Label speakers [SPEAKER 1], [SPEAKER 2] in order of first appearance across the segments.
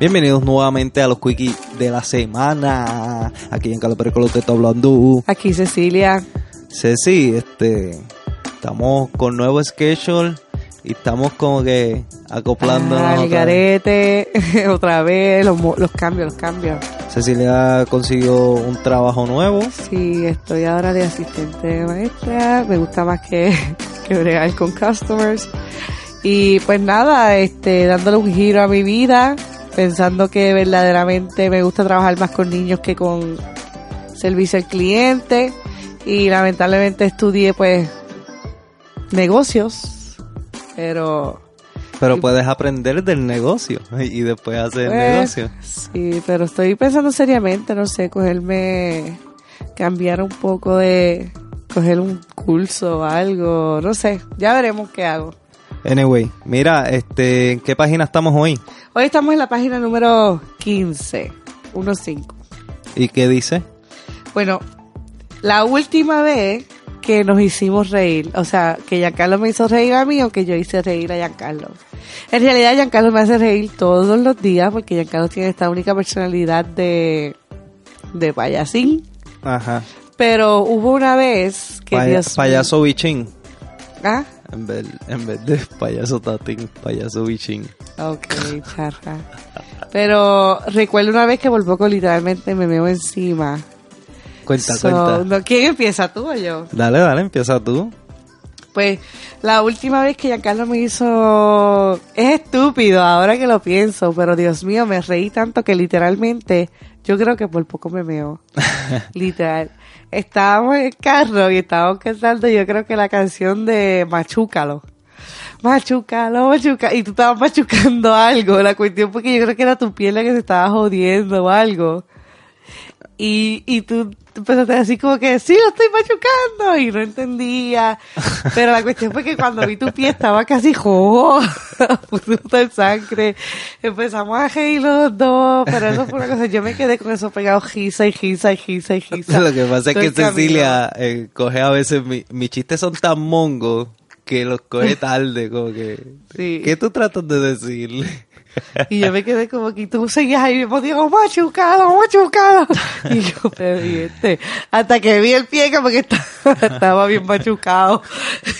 [SPEAKER 1] Bienvenidos nuevamente a los quickies de la semana. Aquí en Caloperico te está hablando.
[SPEAKER 2] Aquí Cecilia.
[SPEAKER 1] Ceci, este, estamos con nuevo schedule y estamos como que acoplando.
[SPEAKER 2] Ah, el garete, otra vez, los, los cambios, los cambios.
[SPEAKER 1] Cecilia consiguió un trabajo nuevo.
[SPEAKER 2] Sí, estoy ahora de asistente maestra. Me gusta más que, que bregar con customers. Y pues nada, este, dándole un giro a mi vida, pensando que verdaderamente me gusta trabajar más con niños que con servicio al cliente. Y lamentablemente estudié pues negocios, pero...
[SPEAKER 1] Pero puedes aprender del negocio y después hacer el pues, negocio.
[SPEAKER 2] Sí, pero estoy pensando seriamente, no sé, cogerme, cambiar un poco de, coger un curso o algo, no sé, ya veremos qué hago.
[SPEAKER 1] Anyway, mira, este, ¿en qué página estamos hoy?
[SPEAKER 2] Hoy estamos en la página número 15, 15.
[SPEAKER 1] ¿Y qué dice?
[SPEAKER 2] Bueno, la última vez que nos hicimos reír, o sea, que Giancarlo me hizo reír a mí o que yo hice reír a Giancarlo. En realidad Giancarlo me hace reír todos los días porque Giancarlo tiene esta única personalidad de, de payasín.
[SPEAKER 1] Ajá.
[SPEAKER 2] Pero hubo una vez que
[SPEAKER 1] Dios Payaso bichín.
[SPEAKER 2] ¿Ah?
[SPEAKER 1] En vez, en vez de payaso tatín, payaso bichín.
[SPEAKER 2] Ok, charra. Pero recuerdo una vez que por poco literalmente me veo encima.
[SPEAKER 1] Cuenta, cuenta.
[SPEAKER 2] ¿Quién empieza, tú o yo?
[SPEAKER 1] Dale, dale, empieza tú.
[SPEAKER 2] Pues la última vez que Giancarlo me hizo... Es estúpido ahora que lo pienso, pero Dios mío, me reí tanto que literalmente yo creo que por poco me meo. Literal estábamos en el carro y estábamos cantando yo creo que la canción de Machúcalo. Machúcalo, machúcalo. Y tú estabas machucando algo. La cuestión fue que yo creo que era tu piel la que se estaba jodiendo o algo. Y, y tú empezaste así como que, sí, lo estoy machucando. Y no entendía. Pero la cuestión fue que cuando vi tu pie estaba casi jojo. El sangre. Empezamos a reír los dos. Pero eso fue una cosa. Yo me quedé con eso pegado gisa y gisa y gisa y gisa.
[SPEAKER 1] Lo que pasa es que Cecilia eh, coge a veces, mi, mis chistes son tan mongos que los coge tarde, como que... Sí. ¿Qué tú tratas de decirle?
[SPEAKER 2] Y yo me quedé como que tú seguías ahí mismo, digo, machucado, machucado. Y yo, pero este, hasta que vi el pie como que estaba, estaba bien machucado.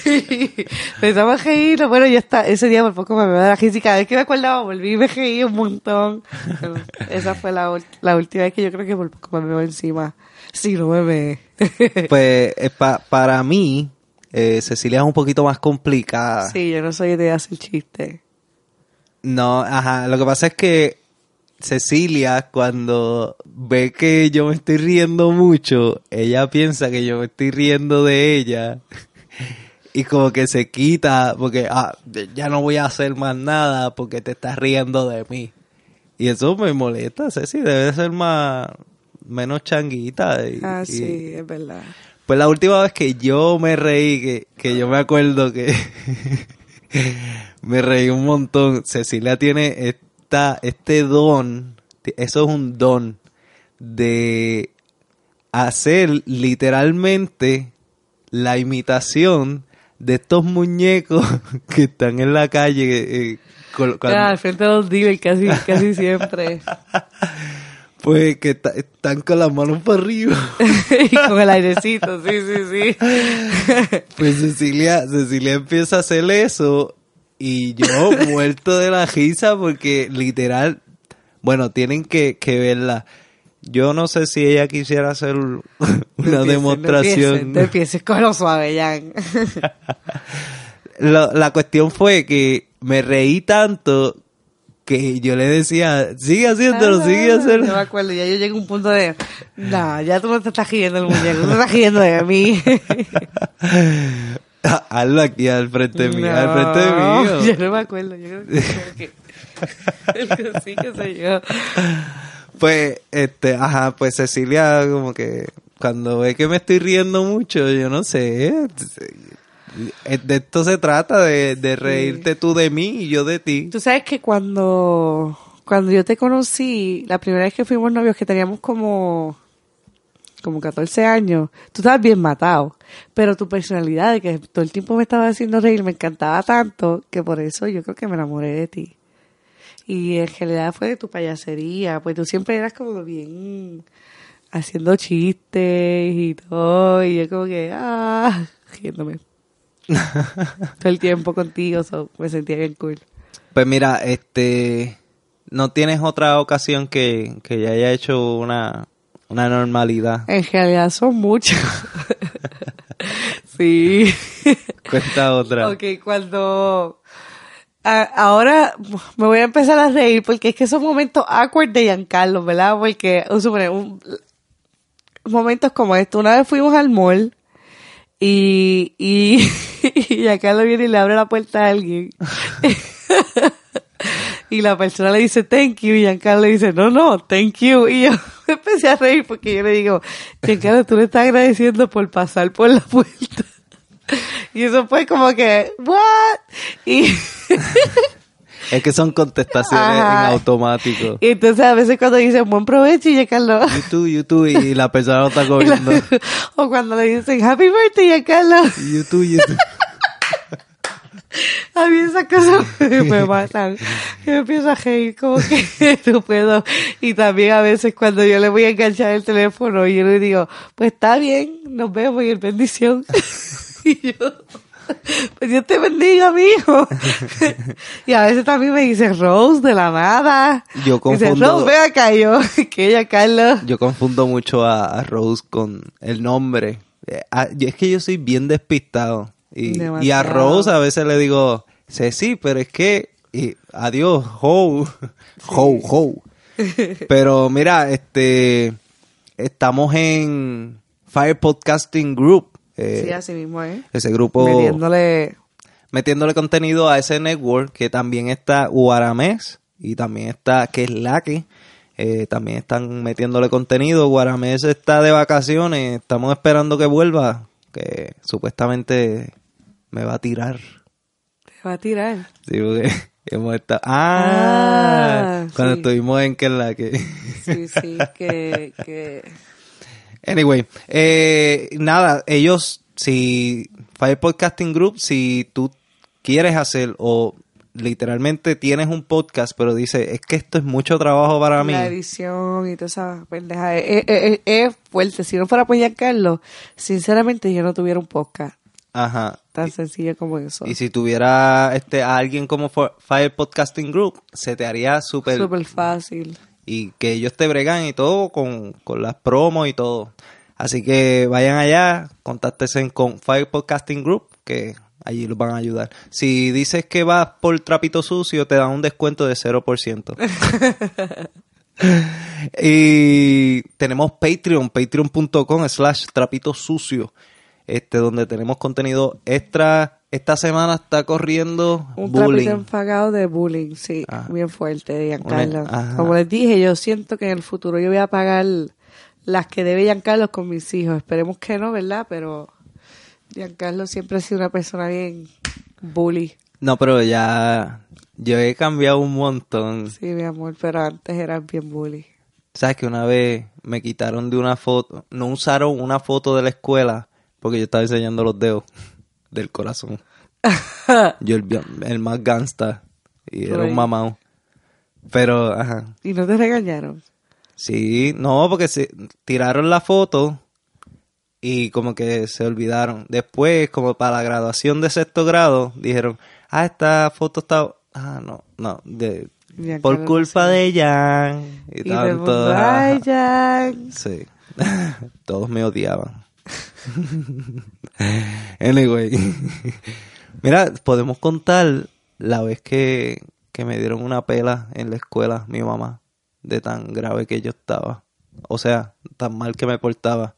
[SPEAKER 2] Y pensaba reír, bueno, ya está, ese día por poco me veo la y cada vez que me acordaba volví y me reí un montón. esa fue la, la última vez que yo creo que por poco me veo encima. Sí, no me ve.
[SPEAKER 1] pues eh, para mí, eh, Cecilia es un poquito más complicada.
[SPEAKER 2] Sí, yo no soy de hacer chiste.
[SPEAKER 1] No, ajá, lo que pasa es que Cecilia, cuando ve que yo me estoy riendo mucho, ella piensa que yo me estoy riendo de ella y como que se quita porque ah, ya no voy a hacer más nada porque te estás riendo de mí. Y eso me molesta, Ceci, debe ser más menos changuita.
[SPEAKER 2] ah, sí, es verdad.
[SPEAKER 1] Pues la última vez que yo me reí, que, que yo me acuerdo que me reí un montón. Cecilia tiene esta, este don, eso es un don, de hacer literalmente la imitación de estos muñecos que están en la calle. Eh,
[SPEAKER 2] al frente de los dealers casi, casi siempre.
[SPEAKER 1] Pues que están con las manos para arriba.
[SPEAKER 2] y con el airecito, sí, sí, sí.
[SPEAKER 1] pues Cecilia, Cecilia empieza a hacer eso y yo muerto de la risa porque literal, bueno, tienen que, que verla. Yo no sé si ella quisiera hacer una demostración.
[SPEAKER 2] No empieces, con lo suave, Jan.
[SPEAKER 1] la cuestión fue que me reí tanto que yo le decía, sigue haciéndolo, sigue haciéndolo.
[SPEAKER 2] No me acuerdo, ya yo llegué a un punto de, no, ya tú no te estás riendo el muñeco, tú te estás riendo de mí.
[SPEAKER 1] Hazlo aquí al frente mío, no, al frente mío.
[SPEAKER 2] Yo no me acuerdo, yo creo que, sí que sé yo.
[SPEAKER 1] Pues, este, ajá, pues Cecilia como que cuando ve que me estoy riendo mucho, yo no sé, eh, de esto se trata, de, de reírte tú de mí y yo de ti.
[SPEAKER 2] Tú sabes que cuando, cuando yo te conocí, la primera vez que fuimos novios, que teníamos como, como 14 años, tú estabas bien matado. Pero tu personalidad, de que todo el tiempo me estaba haciendo reír, me encantaba tanto, que por eso yo creo que me enamoré de ti. Y en realidad fue de tu payasería, pues tú siempre eras como bien haciendo chistes y todo, y yo como que, ah, riéndome. todo el tiempo contigo, so, me sentía bien cool.
[SPEAKER 1] Pues mira, este, ¿no tienes otra ocasión que, que ya haya hecho una, una normalidad?
[SPEAKER 2] En realidad son muchos. sí.
[SPEAKER 1] Cuenta otra.
[SPEAKER 2] Ok, cuando... a- ahora me voy a empezar a reír porque es que son momentos awkward de Giancarlo, ¿verdad? Porque, un, supone, un- momentos como esto. Una vez fuimos al mall y, y, y Giancarlo viene y le abre la puerta a alguien. y la persona le dice thank you y Giancarlo le dice no, no, thank you. Y yo me empecé a reír porque yo le digo, Giancarlo, tú le estás agradeciendo por pasar por la puerta. Y eso fue como que, ¿what? Y,
[SPEAKER 1] Es que son contestaciones
[SPEAKER 2] Ajá.
[SPEAKER 1] en automático.
[SPEAKER 2] y entonces a veces cuando dicen buen provecho y Giancarlo...
[SPEAKER 1] YouTube, YouTube, y la persona no está
[SPEAKER 2] la-
[SPEAKER 1] comiendo.
[SPEAKER 2] o cuando le dicen happy birthday Giancarlo.
[SPEAKER 1] YouTube, YouTube.
[SPEAKER 2] A mí esas cosas me matan. Yo empiezo a reír como que no puedo. Y también a veces cuando yo le voy a enganchar el teléfono y yo le digo, pues está bien, nos vemos y el bendición. y yo, pues Dios te bendiga, mijo. y a veces también me dice Rose de la nada.
[SPEAKER 1] Yo
[SPEAKER 2] Dice,
[SPEAKER 1] confundo-
[SPEAKER 2] Rose, ven acá yo, que ella, Carlos.
[SPEAKER 1] Yo confundo mucho a, a Rose con el nombre. Eh, yo- es que yo soy bien despistado. Y, y a. Rose a veces le digo, sí, sí, pero es que, y, adiós, ho, ho, ho. Pero mira, este, estamos en Fire Podcasting Group. eh,
[SPEAKER 2] sí, así mismo, ¿eh?
[SPEAKER 1] ese grupo
[SPEAKER 2] Metiéndole...
[SPEAKER 1] metiéndole contenido a ese network que también está Guaramés y también está que es que eh, también están metiéndole contenido Guaramés está de vacaciones estamos esperando que vuelva que supuestamente me va a tirar
[SPEAKER 2] Te va a tirar.
[SPEAKER 1] sí, porque hemos estado ah,
[SPEAKER 2] Ah,
[SPEAKER 1] cuando
[SPEAKER 2] sí.
[SPEAKER 1] estuvimos en que la que
[SPEAKER 2] Sí, sí, que... que...
[SPEAKER 1] Anyway, eh, nada, ellos, si Fire Podcasting Group, si tú quieres hacer o literalmente tienes un podcast, pero dices, es que esto es mucho trabajo para mí.
[SPEAKER 2] La edición y toda esa pendeja. Es, es- es fuerte. Si no fuera por Giancarlo, sinceramente yo no tuviera un podcast.
[SPEAKER 1] Ajá.
[SPEAKER 2] Tan sencillo como eso.
[SPEAKER 1] Y si tuviera este a alguien como Fire Podcasting Group, se te haría súper
[SPEAKER 2] Súper fácil.
[SPEAKER 1] y que ellos te bregan y todo con, con las promos y todo. Así que vayan allá, contáctense con Fire Podcasting Group, que allí los van a ayudar. Si dices que vas por trapito sucio, te dan un descuento de 0%. y tenemos Patreon, patreon.com slash trapito sucio, este, donde tenemos contenido extra. Esta semana está corriendo
[SPEAKER 2] Un
[SPEAKER 1] bullying.
[SPEAKER 2] enfagado de bullying, sí.
[SPEAKER 1] Ah.
[SPEAKER 2] Bien fuerte de Giancarlo.
[SPEAKER 1] Una-.
[SPEAKER 2] Como les dije, yo siento que en el futuro yo voy a pagar las que debe Giancarlo con mis hijos. Esperemos que no, ¿verdad? Pero Giancarlo siempre ha sido una persona bien bully.
[SPEAKER 1] No, pero ya yo he cambiado un montón.
[SPEAKER 2] Sí, mi amor, pero antes eran bien bully.
[SPEAKER 1] ¿Sabes que una vez me quitaron de una foto, no usaron una foto de la escuela porque yo estaba enseñando los dedos del corazón. Yo el, el más gangsta y era un mamao. Pero, ajá.
[SPEAKER 2] y no te regañaron.
[SPEAKER 1] Sí, no, porque se tiraron la foto y como que se olvidaron. Después, como para la graduación de sexto grado, dijeron, ah, esta foto está... Ah, no, no, de, por culpa de Jan. Y,
[SPEAKER 2] Y
[SPEAKER 1] todos,
[SPEAKER 2] ay. Jan.
[SPEAKER 1] Sí. Todos me odiaban. anyway. Mira, podemos contar la vez que, que me dieron una pela en la escuela, mi mamá, de tan grave que yo estaba. O sea, tan mal que me portaba.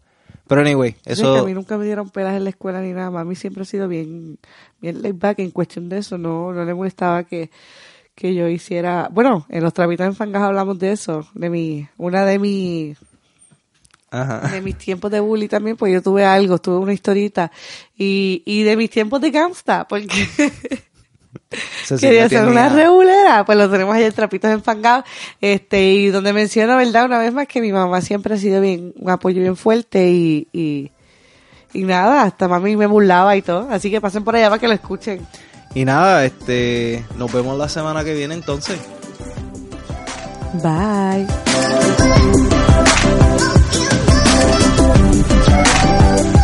[SPEAKER 1] Pero anyway,
[SPEAKER 2] Eso... que a mí nunca me dieron pelas en la escuela ni nada. A mí siempre ha sido bien, bien laid back en cuestión de eso. No, no le molestaba que, que yo hiciera. Bueno, en los trapitos en fangas hablamos de eso. De mi, una de mis,
[SPEAKER 1] Ajá.
[SPEAKER 2] de mis tiempos de bully también, pues yo tuve algo, tuve una historita. Y, y de mis tiempos de gangsta, porque quería hacer una regulera. Pues lo tenemos ahí en trapitos enfangados. Este, y donde menciono, ¿verdad? Una vez más que mi mamá siempre ha sido bien, un apoyo bien fuerte y, y, y nada, hasta mami me burlaba y todo. Así que pasen por allá para que lo escuchen.
[SPEAKER 1] Y nada, este, nos vemos la semana que viene entonces.
[SPEAKER 2] Bye. Thank you.